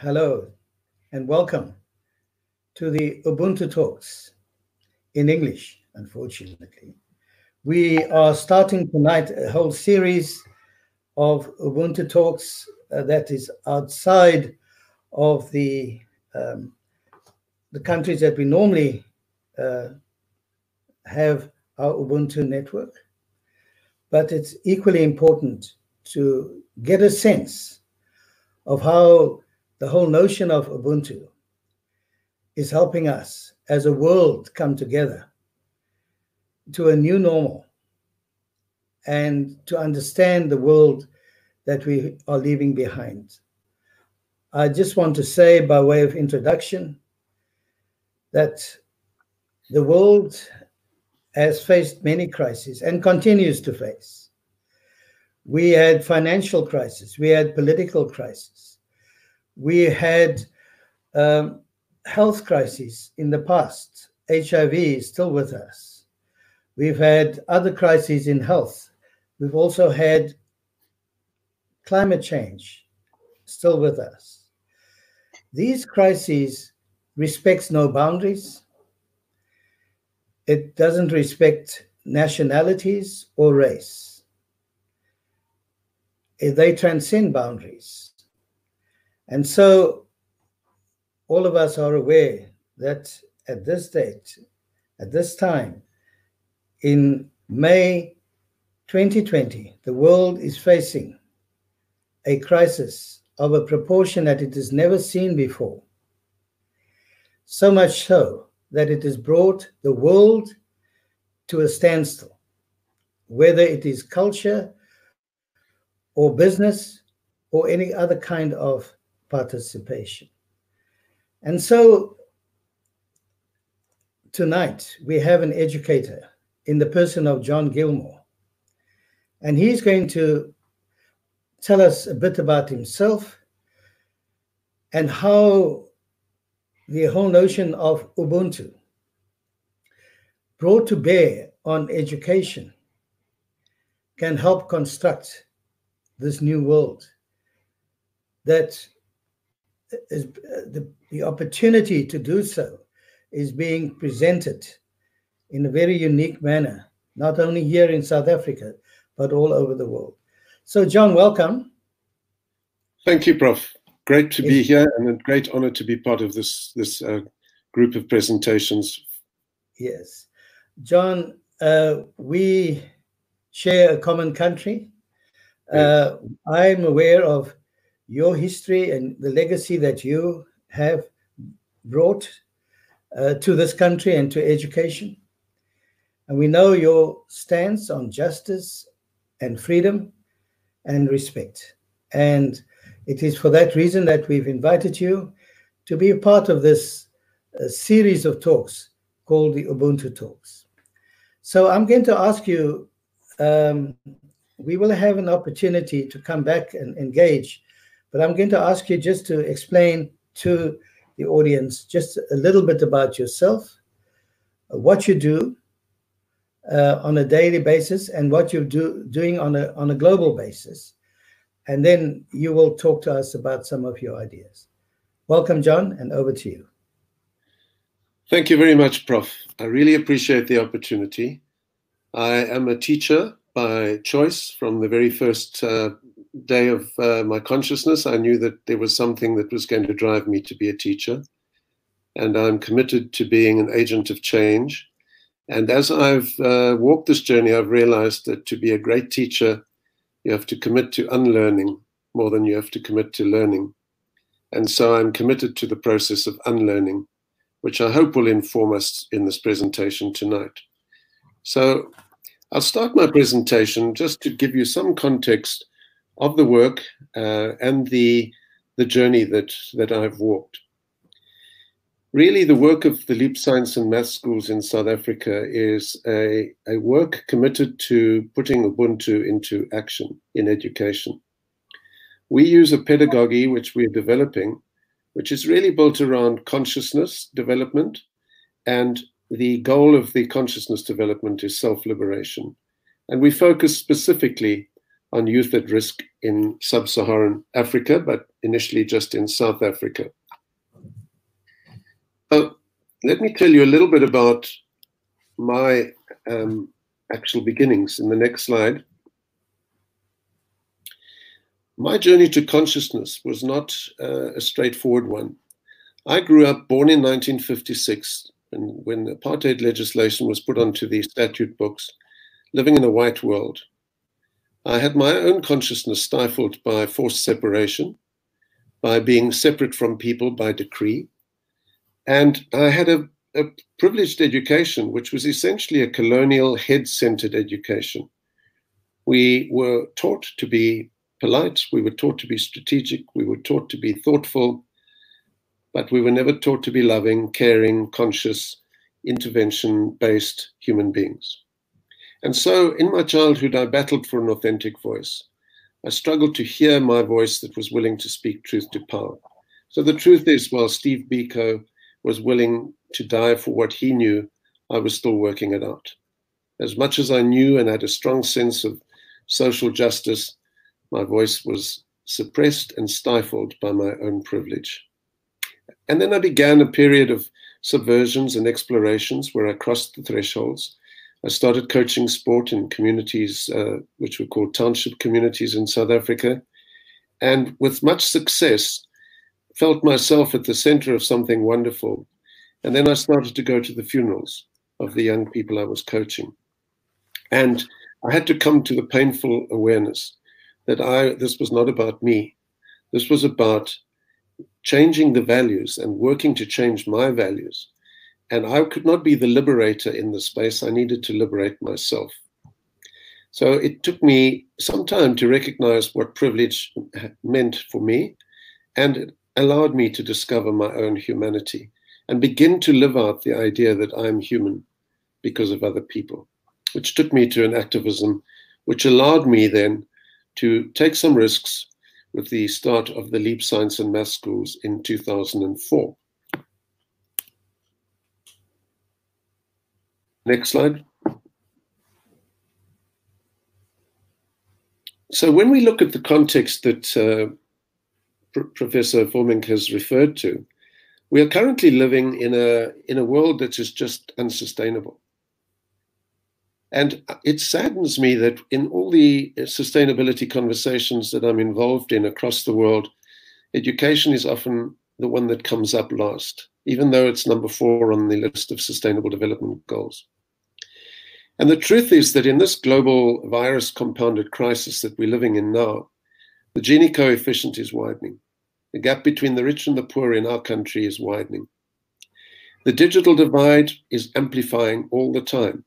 hello, and welcome to the Ubuntu Talks in English, unfortunately. We are starting tonight a whole series of Ubuntu Talks uh, that is outside of the um, the countries that we normally uh, have our Ubuntu network. But it's equally important to get a sense of how the whole notion of Ubuntu is helping us as a world come together to a new normal and to understand the world that we are leaving behind. I just want to say, by way of introduction, that the world has faced many crises and continues to face. We had financial crisis, we had political crisis, we had um, health crises in the past. HIV is still with us. We've had other crises in health. We've also had climate change still with us. These crises respects no boundaries. It doesn't respect nationalities or race. They transcend boundaries. And so all of us are aware that at this date, at this time, in May 2020, the world is facing a crisis of a proportion that it has never seen before. So much so that it has brought the world to a standstill, whether it is culture or business or any other kind of participation. And so tonight we have an educator in the person of John Gilmour, and he's going to tell us a bit about himself and how the whole notion of Ubuntu brought to bear on education can help construct this new world that is the, the opportunity to do so is being presented in a very unique manner not only here in south africa but all over the world. So john welcome. Thank you prof. Great to be here and a great honor to be part of this this uh, group of presentations. Yes. John uh, we share a common country. Uh, i'm aware of your history and the legacy that you have brought uh, to this country and to education. And we know your stance on justice and freedom and respect. And it is for that reason that we've invited you to be a part of this uh, series of talks called the Ubuntu Talks. So I'm going to ask you, um, we will have an opportunity to come back and engage but I'm going to ask you just to explain to the audience just a little bit about yourself, what you do uh, on a daily basis, and what you're do, doing on a, on a global basis. And then you will talk to us about some of your ideas. Welcome, John, and over to you. Thank you very much, Prof. I really appreciate the opportunity. I am a teacher by choice from the very first uh, day of uh, my consciousness, I knew that there was something that was going to drive me to be a teacher. And I'm committed to being an agent of change. And as I've uh, walked this journey, I've realized that to be a great teacher, you have to commit to unlearning more than you have to commit to learning. And so I'm committed to the process of unlearning, which I hope will inform us in this presentation tonight. So I'll start my presentation just to give you some context of the work uh, and the the journey that that I've walked. Really, the work of the Leap Science and Math schools in South Africa is a, a work committed to putting Ubuntu into action in education. We use a pedagogy which we're developing, which is really built around consciousness development, and the goal of the consciousness development is self liberation. And we focus specifically on youth at risk in sub Saharan Africa, but initially just in South Africa. Uh, let me tell you a little bit about my um, actual beginnings in the next slide. My journey to consciousness was not uh, a straightforward one. I grew up born in 1956 and when apartheid legislation was put onto the statute books, living in a white world. I had my own consciousness stifled by forced separation, by being separate from people by decree. And I had a, a privileged education, which was essentially a colonial head centered education. We were taught to be polite, we were taught to be strategic, we were taught to be thoughtful, but we were never taught to be loving, caring, conscious, intervention based human beings. And so in my childhood, I battled for an authentic voice. I struggled to hear my voice that was willing to speak truth to power. So the truth is, while Steve Biko was willing to die for what he knew, I was still working it out. As much as I knew and had a strong sense of social justice, my voice was suppressed and stifled by my own privilege. And then I began a period of subversions and explorations where I crossed the thresholds. I started coaching sport in communities uh, which were called township communities in South Africa. And with much success, felt myself at the center of something wonderful. And then I started to go to the funerals of the young people I was coaching. And I had to come to the painful awareness that I this was not about me. This was about changing the values and working to change my values. And I could not be the liberator in the space. I needed to liberate myself. So it took me some time to recognize what privilege meant for me. And it allowed me to discover my own humanity and begin to live out the idea that I'm human because of other people, which took me to an activism which allowed me then to take some risks with the start of the Leap Science and Math Schools in 2004. Next slide. So when we look at the context that uh, Pr Professor Vurmink has referred to, we are currently living in a, in a world that is just unsustainable. And it saddens me that in all the sustainability conversations that I'm involved in across the world, education is often the one that comes up last, even though it's number four on the list of sustainable development goals. And the truth is that in this global virus compounded crisis that we're living in now, the Gini coefficient is widening. The gap between the rich and the poor in our country is widening. The digital divide is amplifying all the time.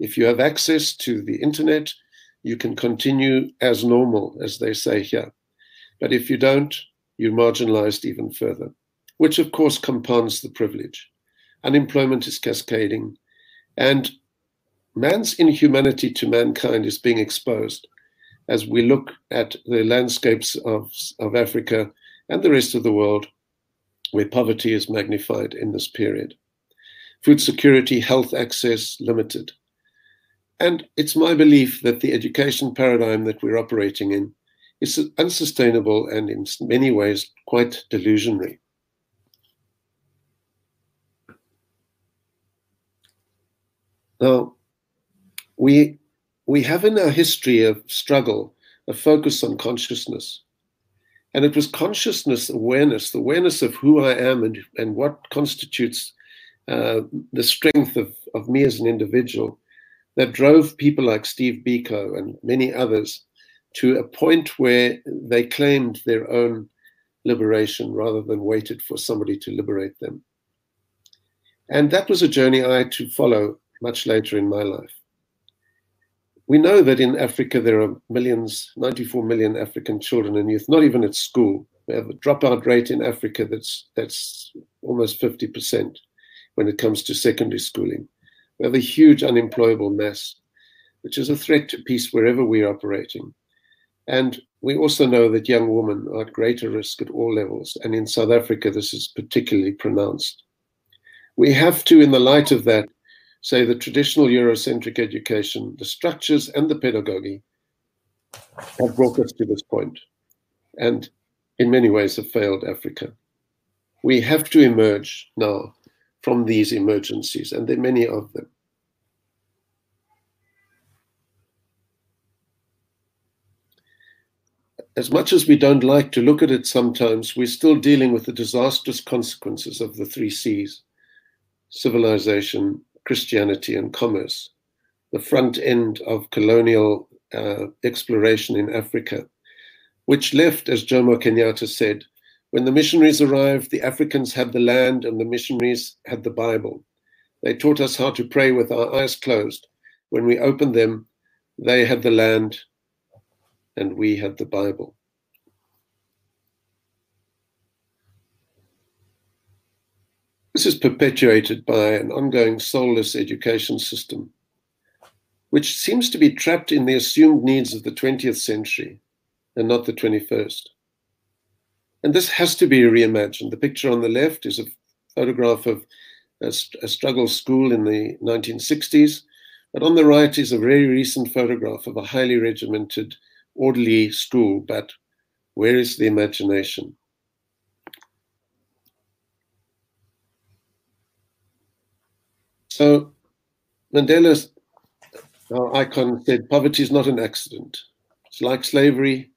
If you have access to the internet, you can continue as normal, as they say here. But if you don't, you're marginalized even further, which of course compounds the privilege. Unemployment is cascading, and man's inhumanity to mankind is being exposed as we look at the landscapes of, of Africa and the rest of the world where poverty is magnified in this period. Food security, health access limited. And it's my belief that the education paradigm that we're operating in is unsustainable and in many ways quite delusionary. Now, we, we have in our history a struggle, a focus on consciousness. And it was consciousness awareness, the awareness of who I am and, and what constitutes uh, the strength of, of me as an individual that drove people like Steve Biko and many others to a point where they claimed their own liberation rather than waited for somebody to liberate them. And that was a journey I had to follow much later in my life. We know that in Africa there are millions, 94 million African children and youth, not even at school. We have a dropout rate in Africa that's that's almost 50% when it comes to secondary schooling. We have a huge unemployable mass, which is a threat to peace wherever we're operating. And we also know that young women are at greater risk at all levels. And in South Africa, this is particularly pronounced. We have to, in the light of that, say the traditional Eurocentric education, the structures and the pedagogy have brought us to this point and in many ways have failed Africa. We have to emerge now from these emergencies, and there are many of them. As much as we don't like to look at it sometimes, we're still dealing with the disastrous consequences of the three C's civilization, Christianity, and commerce, the front end of colonial uh, exploration in Africa, which left, as Jomo Kenyatta said, when the missionaries arrived, the Africans had the land and the missionaries had the Bible. They taught us how to pray with our eyes closed. When we opened them, they had the land and we had the Bible. This is perpetuated by an ongoing soulless education system, which seems to be trapped in the assumed needs of the 20th century and not the 21st. And this has to be reimagined. The picture on the left is a photograph of a, a struggle school in the 1960s, but on the right is a very recent photograph of a highly regimented, orderly school. But where is the imagination? So Mandela's icon said, poverty is not an accident. It's like slavery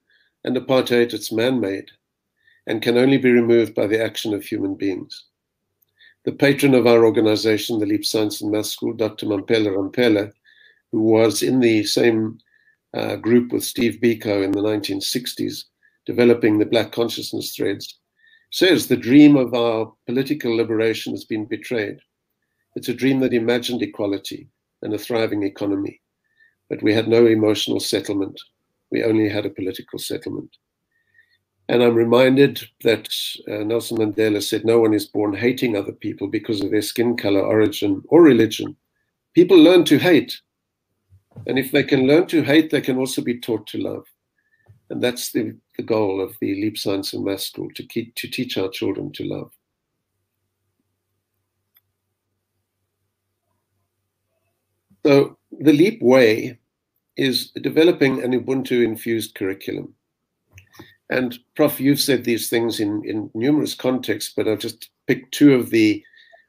and apartheid, it's man made and can only be removed by the action of human beings. The patron of our organization, the Leap Science and Math School, Dr. Mamphela Ramphele, who was in the same uh, group with Steve Biko in the 1960s, developing the Black consciousness threads, says the dream of our political liberation has been betrayed. It's a dream that imagined equality and a thriving economy, but we had no emotional settlement. We only had a political settlement. And I'm reminded that uh, Nelson Mandela said, No one is born hating other people because of their skin color, origin, or religion. People learn to hate. And if they can learn to hate, they can also be taught to love. And that's the, the goal of the Leap Science and Math School to, keep, to teach our children to love. So, the Leap Way is developing an Ubuntu infused curriculum. And Prof, you've said these things in, in numerous contexts, but I've just picked two of the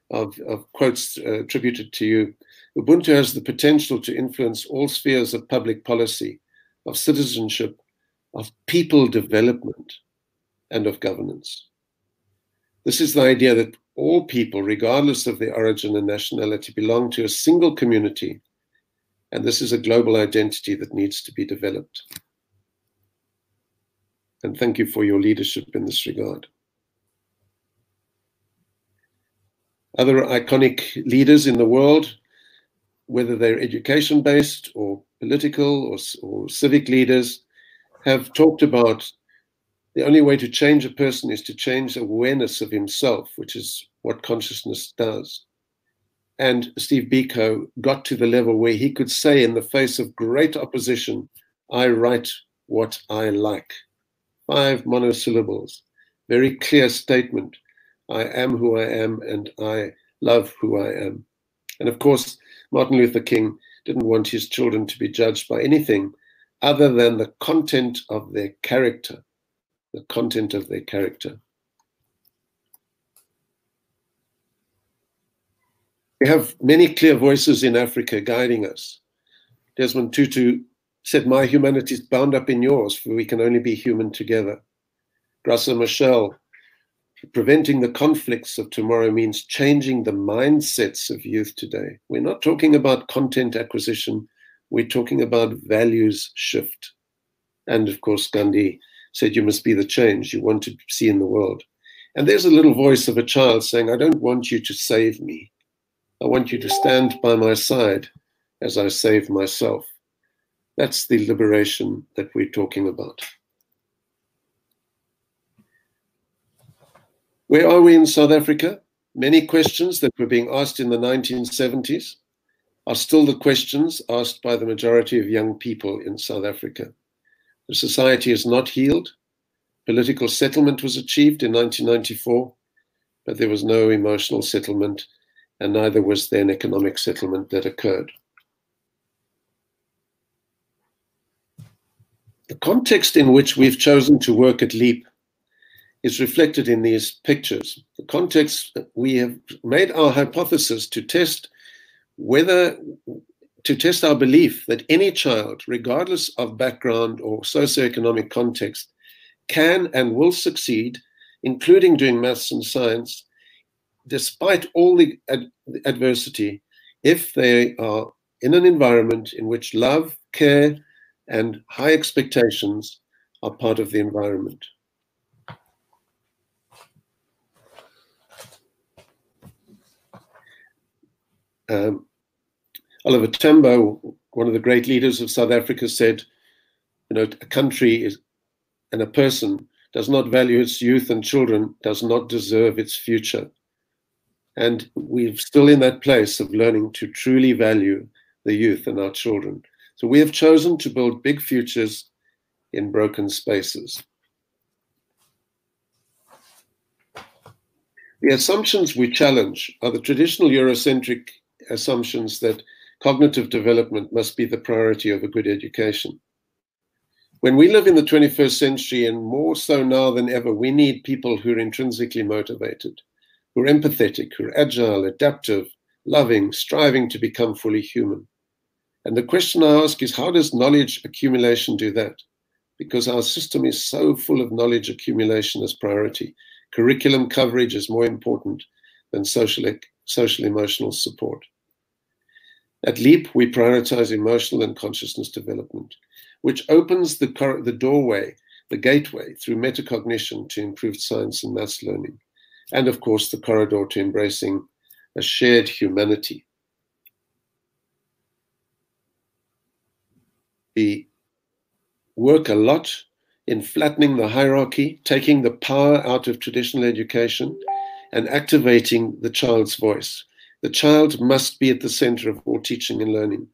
of, of quotes uh, attributed to you. Ubuntu has the potential to influence all spheres of public policy, of citizenship, of people development, and of governance. This is the idea that all people, regardless of their origin and nationality, belong to a single community, and this is a global identity that needs to be developed and thank you for your leadership in this regard. Other iconic leaders in the world, whether they're education based or political or, or civic leaders, have talked about the only way to change a person is to change awareness of himself, which is what consciousness does. And Steve Biko got to the level where he could say, in the face of great opposition, I write what I like five monosyllables. Very clear statement. I am who I am and I love who I am. And of course, Martin Luther King didn't want his children to be judged by anything other than the content of their character. The content of their character. We have many clear voices in Africa guiding us. Desmond Tutu said, My humanity is bound up in yours, for we can only be human together. Graça Machel, preventing the conflicts of tomorrow means changing the mindsets of youth today. We're not talking about content acquisition, we're talking about values shift. And of course, Gandhi said, You must be the change you want to see in the world. And there's a little voice of a child saying, I don't want you to save me. I want you to stand by my side as I save myself. That's the liberation that we're talking about. Where are we in South Africa? Many questions that were being asked in the 1970s are still the questions asked by the majority of young people in South Africa. The society is not healed. Political settlement was achieved in 1994, but there was no emotional settlement, and neither was there an economic settlement that occurred. the context in which we've chosen to work at LEAP is reflected in these pictures. The context, we have made our hypothesis to test whether, to test our belief that any child, regardless of background or socioeconomic context, can and will succeed, including doing maths and science, despite all the ad adversity, if they are in an environment in which love, care, and high expectations are part of the environment. Um, Oliver Tambo, one of the great leaders of South Africa, said, you know, a country is, and a person does not value its youth and children, does not deserve its future. And we're still in that place of learning to truly value the youth and our children. So we have chosen to build big futures in broken spaces. The assumptions we challenge are the traditional Eurocentric assumptions that cognitive development must be the priority of a good education. When we live in the 21st century, and more so now than ever, we need people who are intrinsically motivated, who are empathetic, who are agile, adaptive, loving, striving to become fully human. And the question I ask is how does knowledge accumulation do that? Because our system is so full of knowledge accumulation as priority. Curriculum coverage is more important than social, social emotional support. At LEAP, we prioritize emotional and consciousness development, which opens the, the doorway, the gateway through metacognition to improved science and maths learning, and of course, the corridor to embracing a shared humanity. We work a lot in flattening the hierarchy, taking the power out of traditional education, and activating the child's voice. The child must be at the center of all teaching and learning.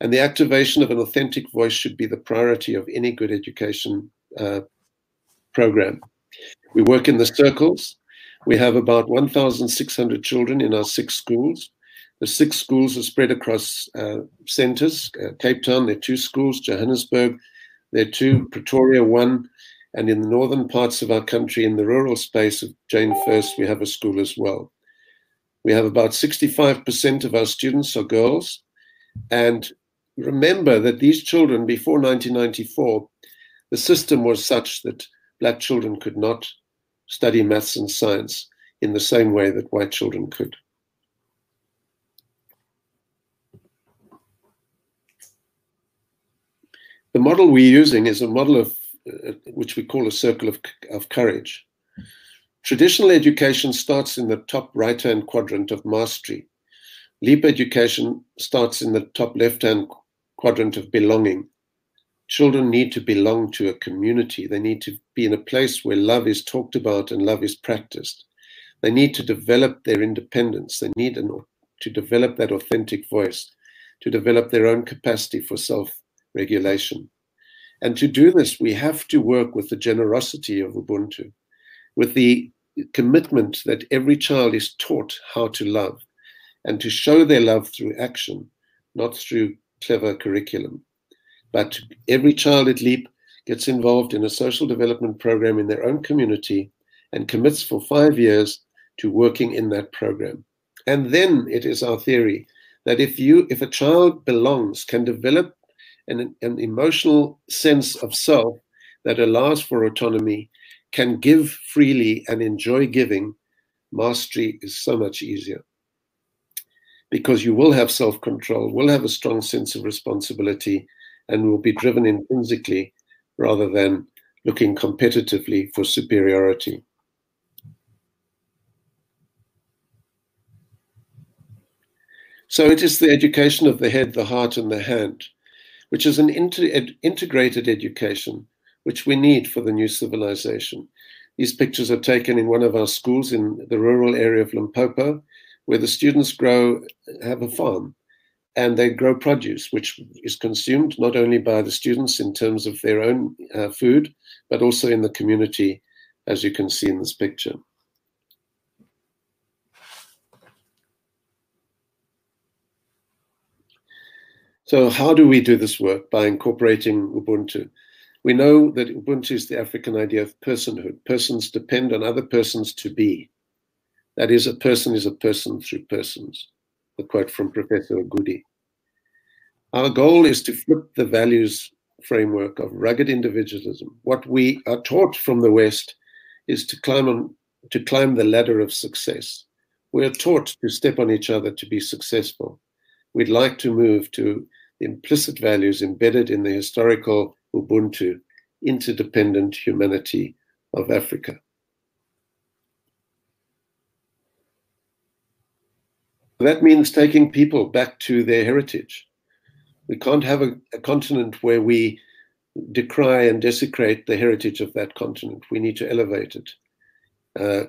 And the activation of an authentic voice should be the priority of any good education uh, program. We work in the circles. We have about 1,600 children in our six schools. The six schools are spread across uh, centers. Uh, Cape Town, there are two schools. Johannesburg, there are two. Pretoria, one. And in the northern parts of our country, in the rural space of Jane Furse, we have a school as well. We have about 65% of our students are girls. And remember that these children, before 1994, the system was such that black children could not study maths and science in the same way that white children could. The model we're using is a model of uh, which we call a circle of, of courage. Traditional education starts in the top right hand quadrant of mastery. Leap education starts in the top left hand quadrant of belonging. Children need to belong to a community. They need to be in a place where love is talked about and love is practiced. They need to develop their independence. They need an, to develop that authentic voice, to develop their own capacity for self regulation. And to do this, we have to work with the generosity of Ubuntu with the commitment that every child is taught how to love and to show their love through action, not through clever curriculum. But every child at LEAP gets involved in a social development program in their own community and commits for five years to working in that program. And then it is our theory that if you if a child belongs, can develop an, an emotional sense of self that allows for autonomy can give freely and enjoy giving, mastery is so much easier. Because you will have self control, will have a strong sense of responsibility, and will be driven intrinsically rather than looking competitively for superiority. So it is the education of the head, the heart, and the hand, which is an inter ed integrated education which we need for the new civilization. These pictures are taken in one of our schools in the rural area of Limpopo, where the students grow, have a farm, and they grow produce, which is consumed not only by the students in terms of their own uh, food, but also in the community, as you can see in this picture. So how do we do this work? By incorporating Ubuntu. We know that Ubuntu is the African idea of personhood. Persons depend on other persons to be. That is, a person is a person through persons. A quote from Professor Ogude. Our goal is to flip the values framework of rugged individualism. What we are taught from the West is to climb on, to climb the ladder of success. We are taught to step on each other to be successful. We'd like to move to implicit values embedded in the historical Ubuntu, interdependent humanity of Africa. That means taking people back to their heritage. We can't have a, a, continent where we decry and desecrate the heritage of that continent. We need to elevate it. Uh,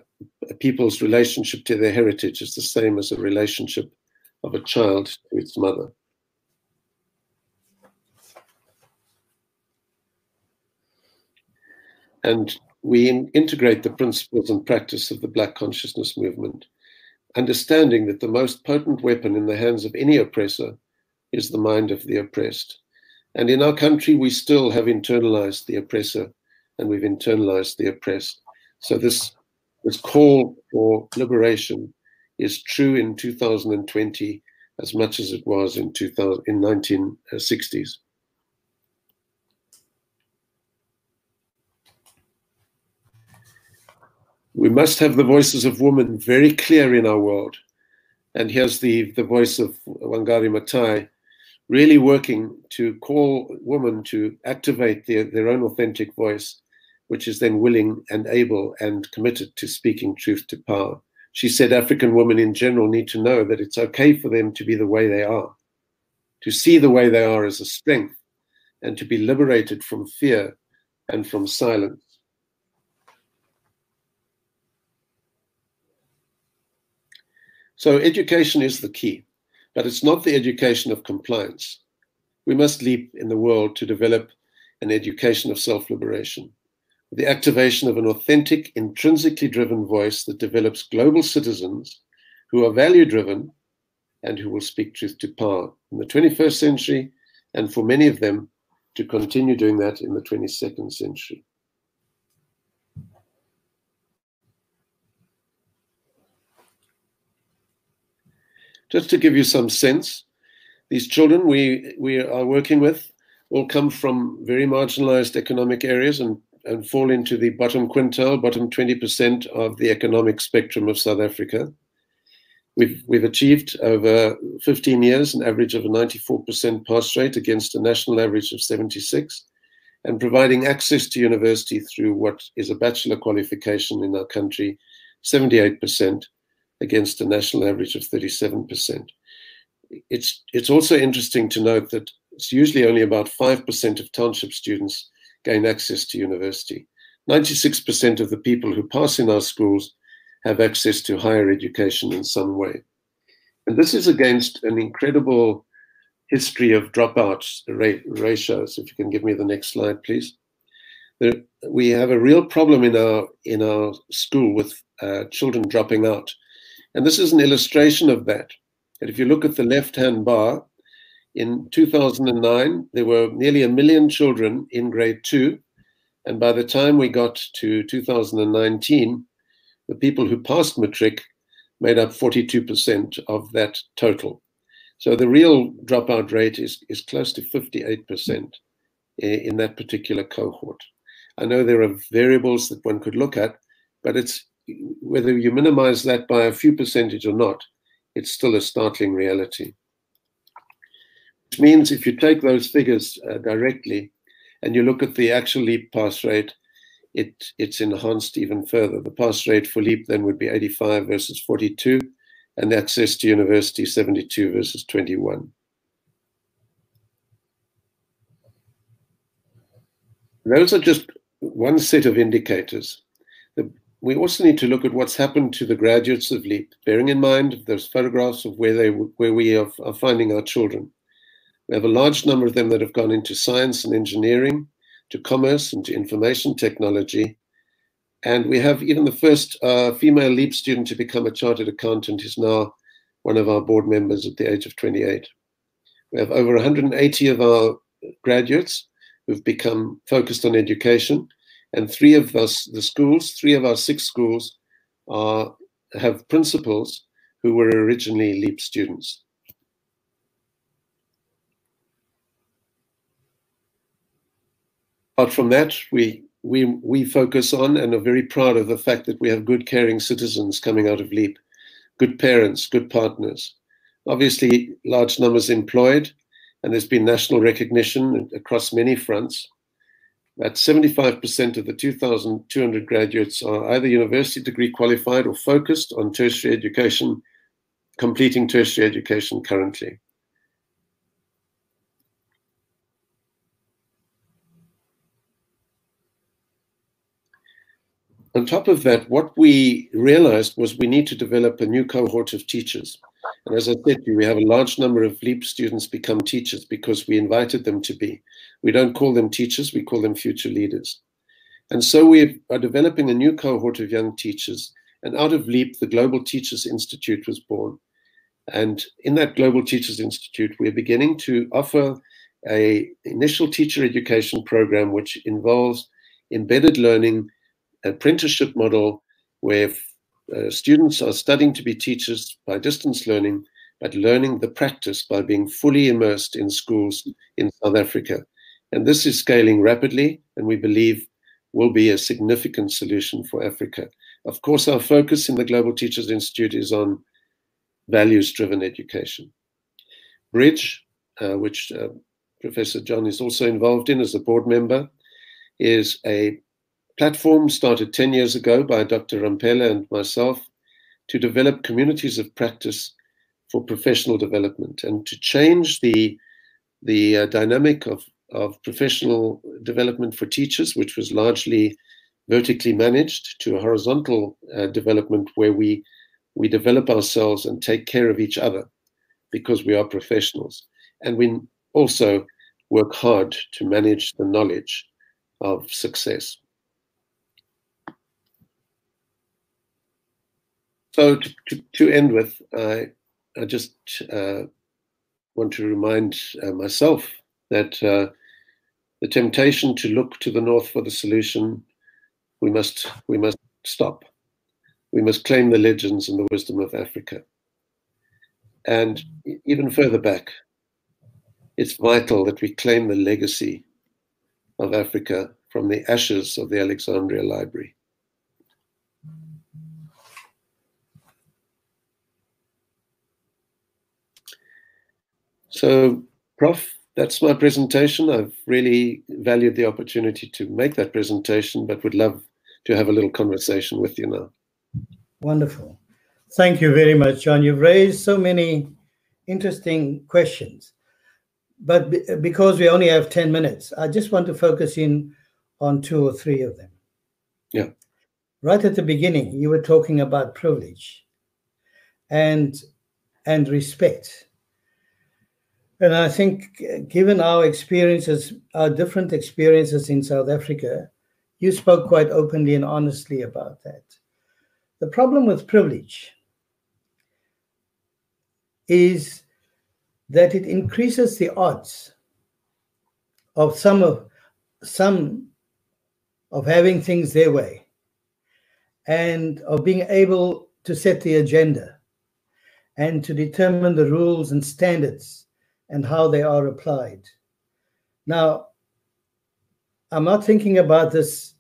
people's relationship to their heritage is the same as a relationship of a child to its mother. And we in integrate the principles and practice of the Black consciousness movement, understanding that the most potent weapon in the hands of any oppressor is the mind of the oppressed. And in our country, we still have internalized the oppressor and we've internalized the oppressed. So this, this call for liberation is true in 2020 as much as it was in, 2000, in 1960s. We must have the voices of women very clear in our world. And here's the, the voice of Wangari Maathai really working to call women to activate their, their own authentic voice, which is then willing and able and committed to speaking truth to power. She said African women in general need to know that it's okay for them to be the way they are, to see the way they are as a strength, and to be liberated from fear and from silence. So education is the key, but it's not the education of compliance. We must leap in the world to develop an education of self-liberation, the activation of an authentic, intrinsically driven voice that develops global citizens who are value-driven and who will speak truth to power in the 21st century, and for many of them, to continue doing that in the 22nd century. Just to give you some sense, these children we, we are working with all come from very marginalized economic areas and, and fall into the bottom quintile, bottom 20% of the economic spectrum of South Africa. We've, we've achieved over 15 years an average of a 94% pass rate against a national average of 76 and providing access to university through what is a bachelor qualification in our country, 78%, against a national average of 37%. It's, it's also interesting to note that it's usually only about 5% of township students gain access to university. 96% of the people who pass in our schools have access to higher education in some way. And this is against an incredible history of dropouts ratios. If you can give me the next slide, please. There, we have a real problem in our in our school with uh, children dropping out. And this is an illustration of that. And if you look at the left-hand bar, in 2009, there were nearly a million children in grade two. And by the time we got to 2019, the people who passed matric made up 42% of that total. So the real dropout rate is, is close to 58% in that particular cohort. I know there are variables that one could look at, but it's whether you minimize that by a few percentage or not, it's still a startling reality. Which means if you take those figures uh, directly and you look at the actual LEAP pass rate, it, it's enhanced even further. The pass rate for LEAP then would be 85 versus 42, and access to university 72 versus 21. Those are just one set of indicators. We also need to look at what's happened to the graduates of LEAP, bearing in mind those photographs of where they where we are, are finding our children. We have a large number of them that have gone into science and engineering, to commerce and to information technology. And we have even the first uh, female LEAP student to become a chartered accountant is now one of our board members at the age of 28. We have over 180 of our graduates who've become focused on education. And three of us, the schools, three of our six schools are have principals who were originally LEAP students. Apart from that, we we we focus on and are very proud of the fact that we have good caring citizens coming out of LEAP, good parents, good partners. Obviously, large numbers employed, and there's been national recognition across many fronts. That 75% of the 2,200 graduates are either university degree qualified or focused on tertiary education, completing tertiary education currently. On top of that, what we realized was we need to develop a new cohort of teachers. And as I said to you, we have a large number of LEAP students become teachers because we invited them to be. We don't call them teachers, we call them future leaders. And so we are developing a new cohort of young teachers. And out of LEAP, the Global Teachers Institute was born. And in that Global Teachers Institute, we're beginning to offer a initial teacher education program which involves embedded learning, apprenticeship model where uh, students are studying to be teachers by distance learning, but learning the practice by being fully immersed in schools in South Africa. And this is scaling rapidly, and we believe will be a significant solution for Africa. Of course, our focus in the Global Teachers Institute is on values driven education. Bridge, uh, which uh, Professor John is also involved in as a board member, is a platform started 10 years ago by Dr. Ramphele and myself to develop communities of practice for professional development and to change the, the uh, dynamic of, of professional development for teachers, which was largely vertically managed, to a horizontal uh, development where we, we develop ourselves and take care of each other because we are professionals. And we also work hard to manage the knowledge of success. So to, to, to end with, I, I just uh, want to remind uh, myself that uh, the temptation to look to the north for the solution, we must we must stop. We must claim the legends and the wisdom of Africa. And even further back, it's vital that we claim the legacy of Africa from the ashes of the Alexandria Library. So, Prof, that's my presentation. I've really valued the opportunity to make that presentation, but would love to have a little conversation with you now. Wonderful. Thank you very much, John. You've raised so many interesting questions. But because we only have 10 minutes, I just want to focus in on two or three of them. Yeah. Right at the beginning, you were talking about privilege and and respect and I think, given our experiences, our different experiences in South Africa, you spoke quite openly and honestly about that. The problem with privilege is that it increases the odds of some of some of having things their way and of being able to set the agenda and to determine the rules and standards and how they are applied. Now, I'm not thinking about this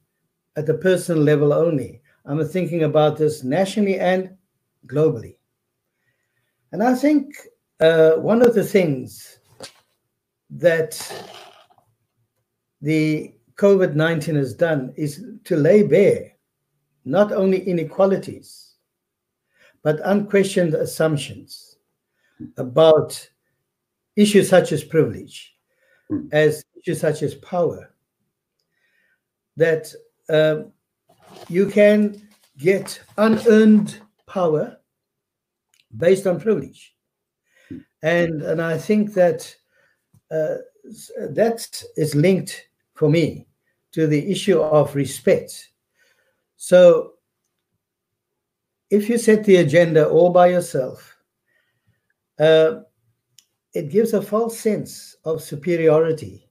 at the personal level only. I'm thinking about this nationally and globally. And I think uh, one of the things that the COVID 19 has done is to lay bare not only inequalities, but unquestioned assumptions about issues such as privilege, mm. as issues such as power, that uh, you can get unearned power based on privilege. Mm. And, and I think that uh, that is linked for me to the issue of respect. So if you set the agenda all by yourself, uh, it gives a false sense of superiority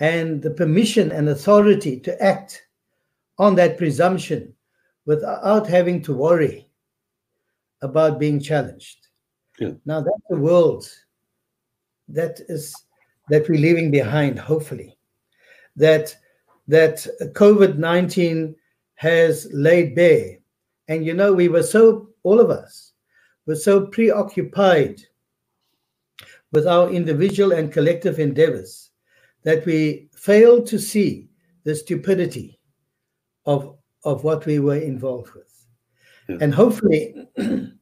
and the permission and authority to act on that presumption without having to worry about being challenged. Yeah. Now that's the world that is that we're leaving behind, hopefully. That that COVID-19 has laid bare. And you know, we were so all of us were so preoccupied with our individual and collective endeavors that we failed to see the stupidity of of what we were involved with. Yeah. And hopefully,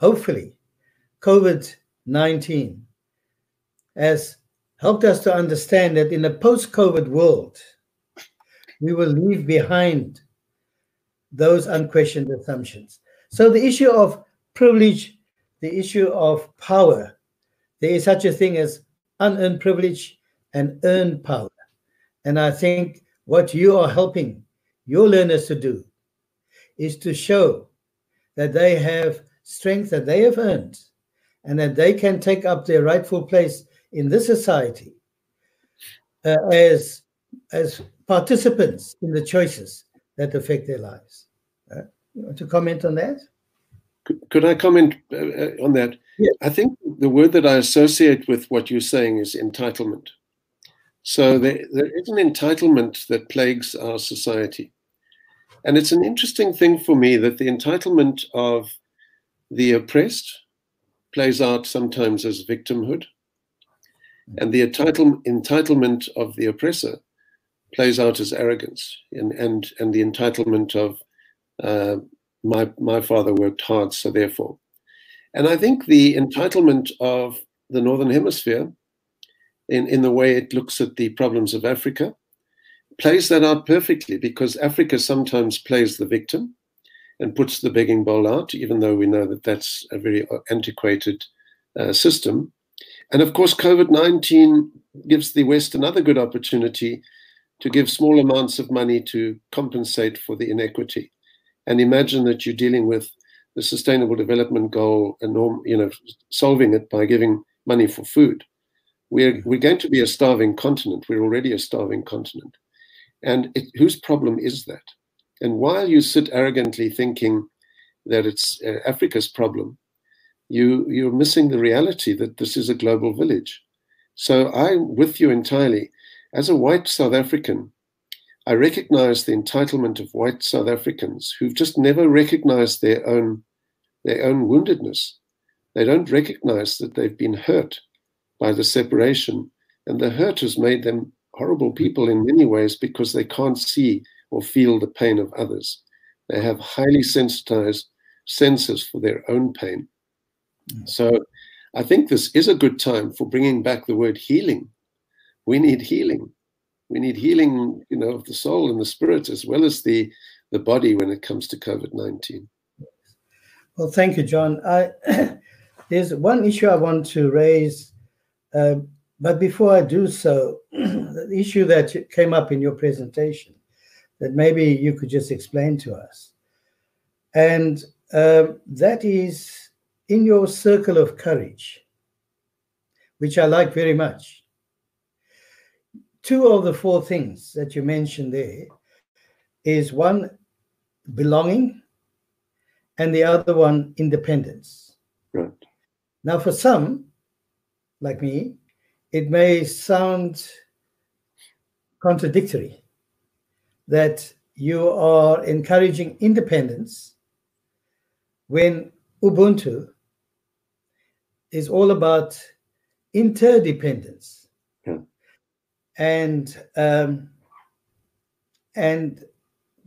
hopefully, COVID 19 has helped us to understand that in a post COVID world, we will leave behind those unquestioned assumptions. So, the issue of privilege, the issue of power, there is such a thing as unearned privilege and earned power. And I think what you are helping your learners to do is to show that they have strength that they have earned and that they can take up their rightful place in this society uh, as as participants in the choices that affect their lives. Uh, you want to comment on that? Could, I comment uh, uh on that? Yes. I think the word that I associate with what you're saying is entitlement. So there, there is an entitlement that plagues our society. And it's an interesting thing for me that the entitlement of the oppressed plays out sometimes as victimhood, and the entitle, entitlement of the oppressor plays out as arrogance, and and, and the entitlement of uh, my my father worked hard, so therefore, and I think the entitlement of the northern hemisphere, in in the way it looks at the problems of Africa, plays that out perfectly because Africa sometimes plays the victim and puts the begging bowl out, even though we know that that's a very antiquated uh, system. And of course, COVID 19 gives the West another good opportunity to give small amounts of money to compensate for the inequity. And imagine that you're dealing with the Sustainable Development Goal and you know solving it by giving money for food. We're, we're going to be a starving continent. We're already a starving continent. And it, whose problem is that? And while you sit arrogantly thinking that it's uh, Africa's problem, you you're missing the reality that this is a global village. So I'm with you entirely. As a white South African, I recognize the entitlement of white South Africans who've just never recognized their own their own woundedness. They don't recognize that they've been hurt by the separation, and the hurt has made them horrible people in many ways because they can't see or feel the pain of others. They have highly sensitized senses for their own pain. Mm. So I think this is a good time for bringing back the word healing. We need healing. We need healing, you know, of the soul and the spirit as well as the the body when it comes to COVID nineteen. Well, thank you, John. I, there's one issue I want to raise uh, but before I do so, the issue that came up in your presentation that maybe you could just explain to us. And uh, that is in your circle of courage, which I like very much. Two of the four things that you mentioned there is one, belonging, and the other one, independence. Right. Now, for some, like me, it may sound contradictory that you are encouraging independence when Ubuntu is all about interdependence. And um, and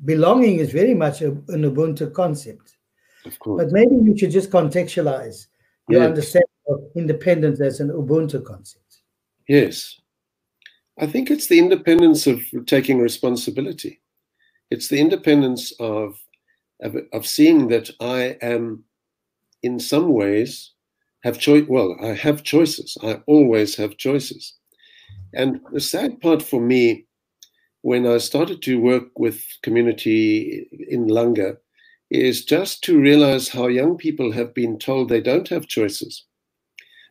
belonging is very much a, an Ubuntu concept. Of course. But maybe you should just contextualize your understanding of independence as an Ubuntu concept. Yes. I think it's the independence of taking responsibility. It's the independence of, of, of seeing that I am, in some ways, have choice. Well, I have choices. I always have choices. And the sad part for me, when I started to work with community in Langa, is just to realize how young people have been told they don't have choices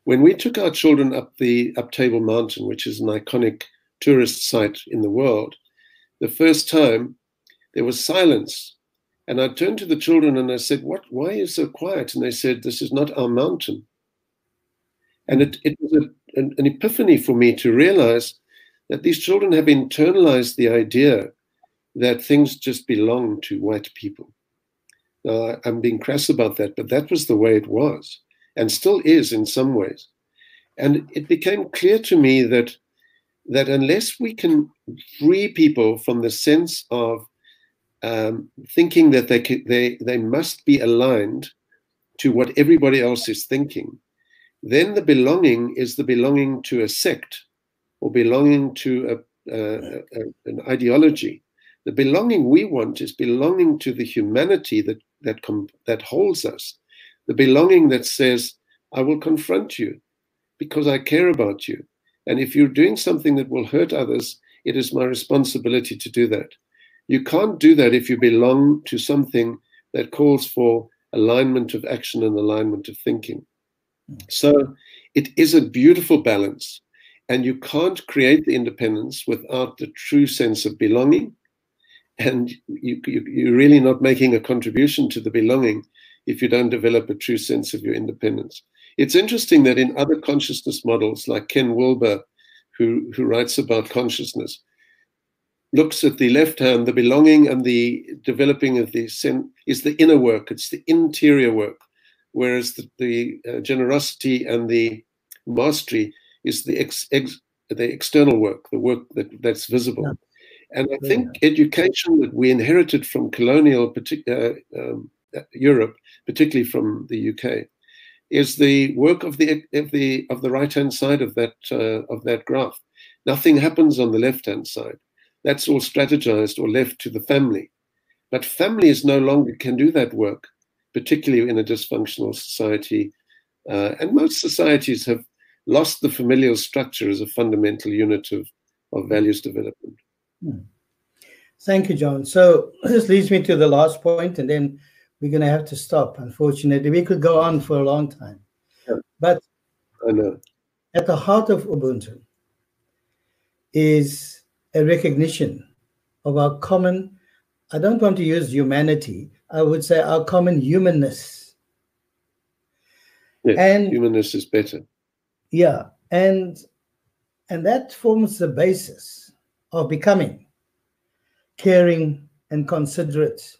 when we took our children up the up Table Mountain, which is an iconic tourist site in the world, the first time there was silence. And I turned to the children and I said, What why you so quiet? And they said, This is not our mountain. And it, it was a, an, an epiphany for me to realize that these children have internalized the idea that things just belong to white people. Now, I'm being crass about that, but that was the way it was and still is in some ways. And it became clear to me that, that unless we can free people from the sense of um, thinking that they, they, they must be aligned to what everybody else is thinking, then the belonging is the belonging to a sect or belonging to a, a, an ideology. The belonging we want is belonging to the humanity that that com- that holds us, the belonging that says, "I will confront you because I care about you, and if you're doing something that will hurt others, it is my responsibility to do that." You can't do that if you belong to something that calls for alignment of action and alignment of thinking. So it is a beautiful balance. And you can't create the independence without the true sense of belonging. And you, you, you're really not making a contribution to the belonging if you don't develop a true sense of your independence. It's interesting that in other consciousness models, like Ken Wilber, who, who writes about consciousness, looks at the left hand, the belonging and the developing of the sen- is the inner work, it's the interior work whereas the, the uh, generosity and the mastery is the ex, ex, the external work, the work that, that's visible. Yeah. And I think yeah. education that we inherited from colonial uh, um, Europe, particularly from the UK, is the work of the of the of the right hand side of that uh, of that graph. Nothing happens on the left hand side. That's all strategized or left to the family. But families no longer can do that work particularly in a dysfunctional society. Uh, and most societies have lost the familial structure as a fundamental unit of, of values development. Hmm. Thank you, John. So this leads me to the last point, and then we're going to have to stop. Unfortunately, we could go on for a long time. Yeah. But at the heart of Ubuntu is a recognition of our common, I don't want to use humanity, I would say our common humanness. Yeah, and humanness is better. Yeah, and and that forms the basis of becoming caring and considerate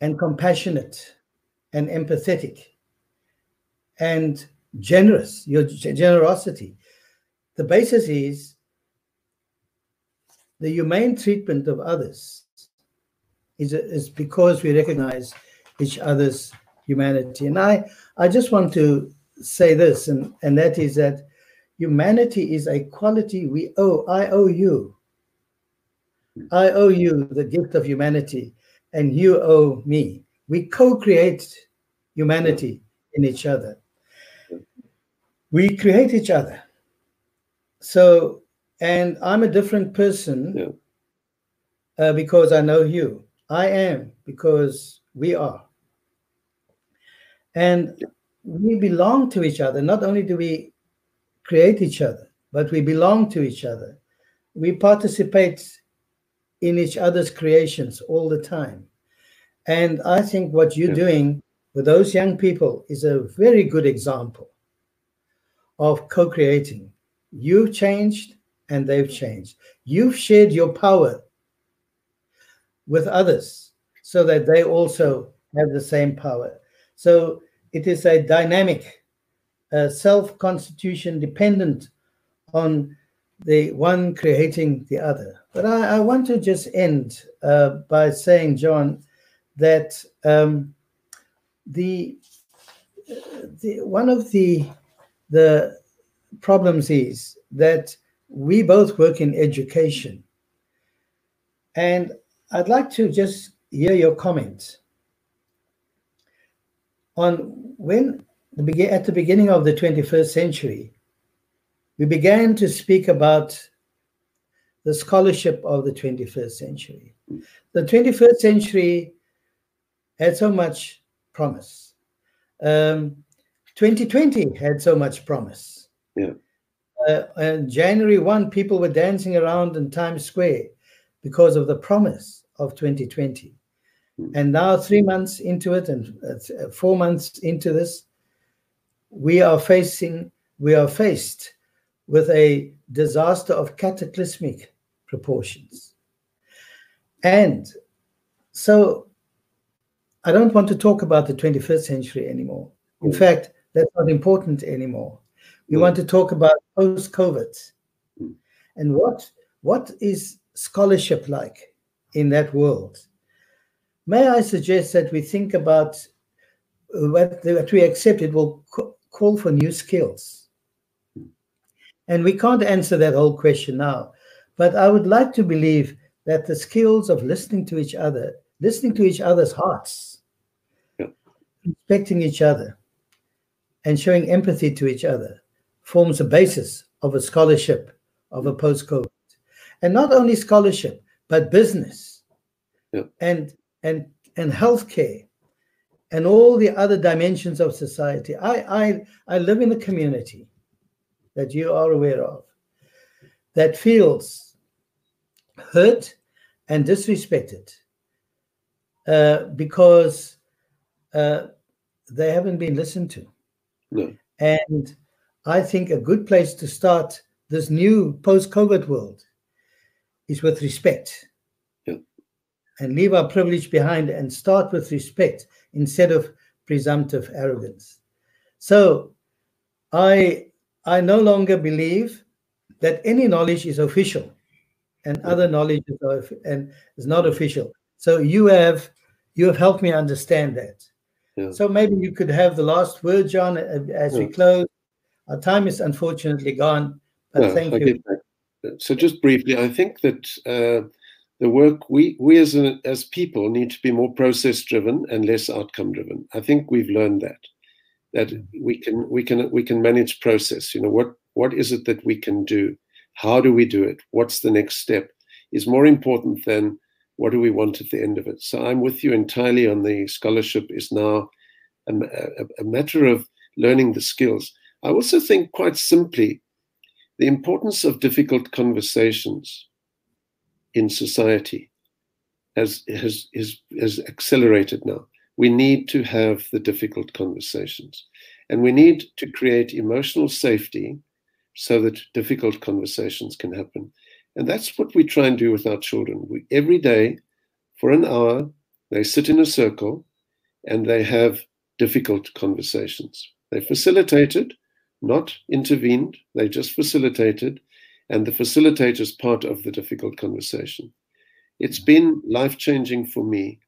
and compassionate and empathetic and generous, your generosity. The basis is the humane treatment of others is, is because we recognize each other's humanity. And I, I just want to say this, and, and that is that humanity is a quality we owe. I owe you. I owe you the gift of humanity, and you owe me. We co create humanity in each other. We create each other. So, and I'm a different person yeah. uh, because I know you. I am because we are. And we belong to each other. Not only do we create each other, but we belong to each other. We participate in each other's creations all the time. And I think what you're yeah. doing with those young people is a very good example of co creating. You've changed and they've changed. You've shared your power with others so that they also have the same power. So it is a dynamic, uh, self constitution dependent on the one creating the other. But I, I want to just end uh, by saying, John, that um, the, the one of the the problems is that we both work in education, and I'd like to just hear your comments on when the at the beginning of the 21st century, we began to speak about the scholarship of the 21st century. The 21st century had so much promise. Um, 2020 had so much promise. Yeah. Uh, January 1, people were dancing around in Times Square because of the promise of 2020. Hmm. And now, three months into it and uh, four months into this, we are facing, we are faced with a disaster of cataclysmic proportions. And so I don't want to talk about the 21st century anymore. In mm. fact, that's not important anymore. We mm. want to talk about post COVID mm. and what what is scholarship like in that world. May I suggest that we think about what, what we accept it will call for new skills. And we can't answer that whole question now. But I would like to believe that the skills of listening to each other, listening to each other's hearts, yeah. respecting each other, and showing empathy to each other forms the basis of a scholarship of a post COVID. And not only scholarship, but business yeah. and and and healthcare and all the other dimensions of society. I, I I live in a community that you are aware of that feels hurt and disrespected uh, because uh, they haven't been listened to. No. And I think a good place to start this new post COVID world is with respect. Yeah. And leave our privilege behind and start with respect instead of presumptive arrogance. So I I no longer believe that any knowledge is official and other knowledge is, and is not official. So you have you have helped me understand that. Yeah. So maybe you could have the last word, John, as yeah. we close. Our time is unfortunately gone, but no, thank I you. So just briefly, I think that uh, the work we we as an, as people need to be more process driven and less outcome driven. I think we've learned that that we can we can we can manage process. You know what what is it that we can do? How do we do it? What's the next step? Is more important than what do we want at the end of it? So I'm with you entirely on the scholarship is now a, a, a matter of learning the skills. I also think quite simply the importance of difficult conversations in society has, has, has, accelerated now. We need to have the difficult conversations. And we need to create emotional safety so that difficult conversations can happen. And that's what we try and do with our children. We, every day, for an hour, they sit in a circle and they have difficult conversations. They facilitated, not intervened, they just facilitated, and the facilitator is part of the difficult conversation. It's been life changing for me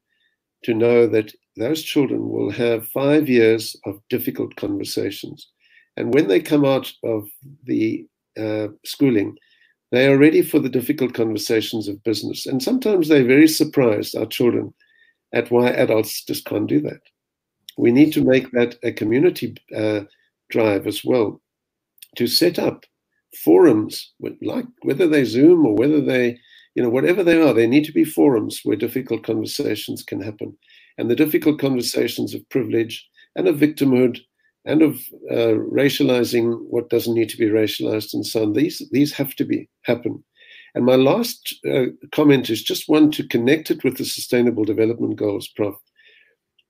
to know that those children will have five years of difficult conversations. And when they come out of the uh, schooling, they are ready for the difficult conversations of business. And sometimes they're very surprised, our children, at why adults just can't do that. We need to make that a community uh, drive as well to set up forums, like whether they Zoom or whether they, you know, whatever they are, they need to be forums where difficult conversations can happen. And the difficult conversations of privilege and of victimhood and of uh, racializing what doesn't need to be racialized and so on. These these have to be happen. And my last uh, comment is just one to connect it with the Sustainable Development Goals, Prof.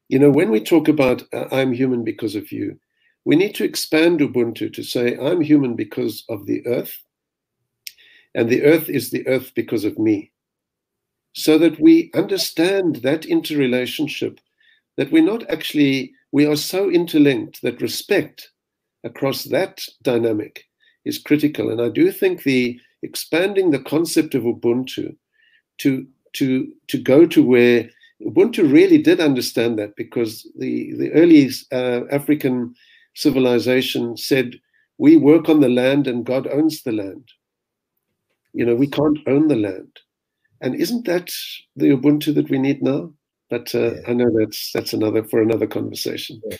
You know, when we talk about uh, I'm human because of you, we need to expand Ubuntu to say I'm human because of the earth, and the earth is the earth because of me, so that we understand that interrelationship, that we're not actually we are so interlinked that respect across that dynamic is critical. And I do think the expanding the concept of Ubuntu to to to go to where Ubuntu really did understand that because the the early uh, African civilization said we work on the land and God owns the land. You know, we can't own the land. And isn't that the Ubuntu that we need now? But uh, yeah. I know that's that's another for another conversation. Yeah.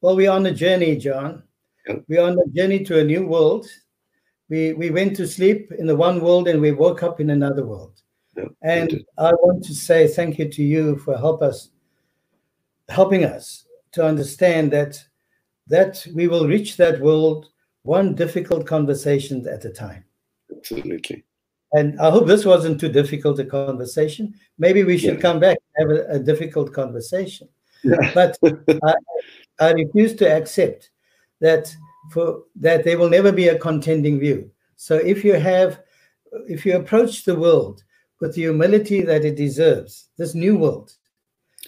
Well, we're on a journey, John. Yeah. We're on a journey to a new world. We we went to sleep in the one world and we woke up in another world. and I want to say thank you to you for help us helping us to understand that that we will reach that world one difficult conversation at a time. Absolutely. And I hope this wasn't too difficult a conversation. Maybe we should Yeah. come back and have a, a difficult conversation. Yeah. But I, I refuse to accept that for that there will never be a contending view. So if you have, if you approach the world with the humility that it deserves, this new world,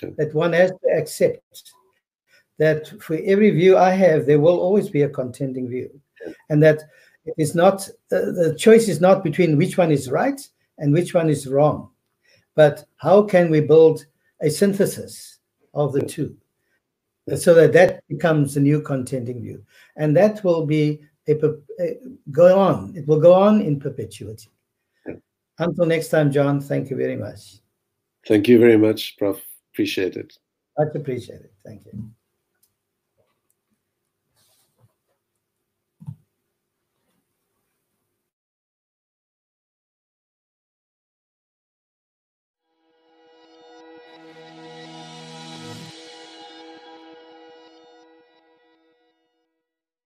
Yeah. that one has to accept that for every view I have, there will always be a contending view, and that it is not uh, the choice is not between which one is right and which one is wrong, but how can we build a synthesis of the two, so that that becomes a new contending view, and that will be a, a go on. It will go on in perpetuity. Until next time, John. Thank you very much. Thank you very much, Prof. Appreciate it. Much appreciated. Thank you.